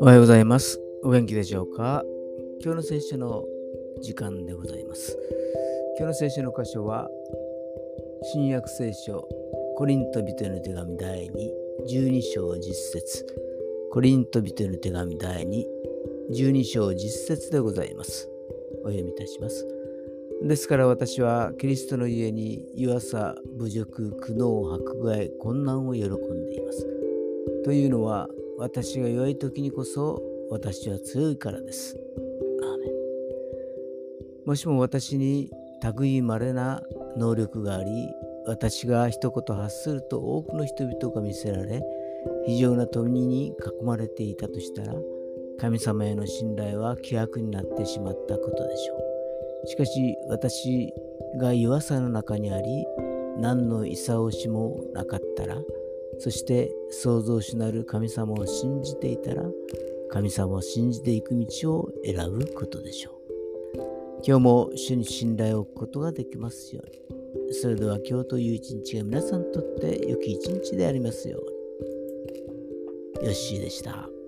おはようございます。お元気でしょうか？今日の聖書の時間でございます。今日の聖書の箇所は、新約聖書、コリント人への手紙第2、12章10節コリント人への手紙第2、12章10節でございます。お読みいたします。ですから私はキリストの家に弱さ、侮辱、苦悩、迫害、困難を喜んでいます。というのは私が良い時にこそ私は強いからです。もしも私に類いまれな能力があり、私が一言発すると多くの人々が見せられ、非常な富に囲まれていたとしたら、神様への信頼は希薄になってしまったことでしょう。しかし私が弱さの中にあり、何の勲しもなかったら、そして創造主なる神様を信じていたら神様を信じていく道を選ぶことでしょう。今日も主に信頼を置くことができますように。それでは今日という一日が皆さんにとって良き一日でありますように。よッしーでした。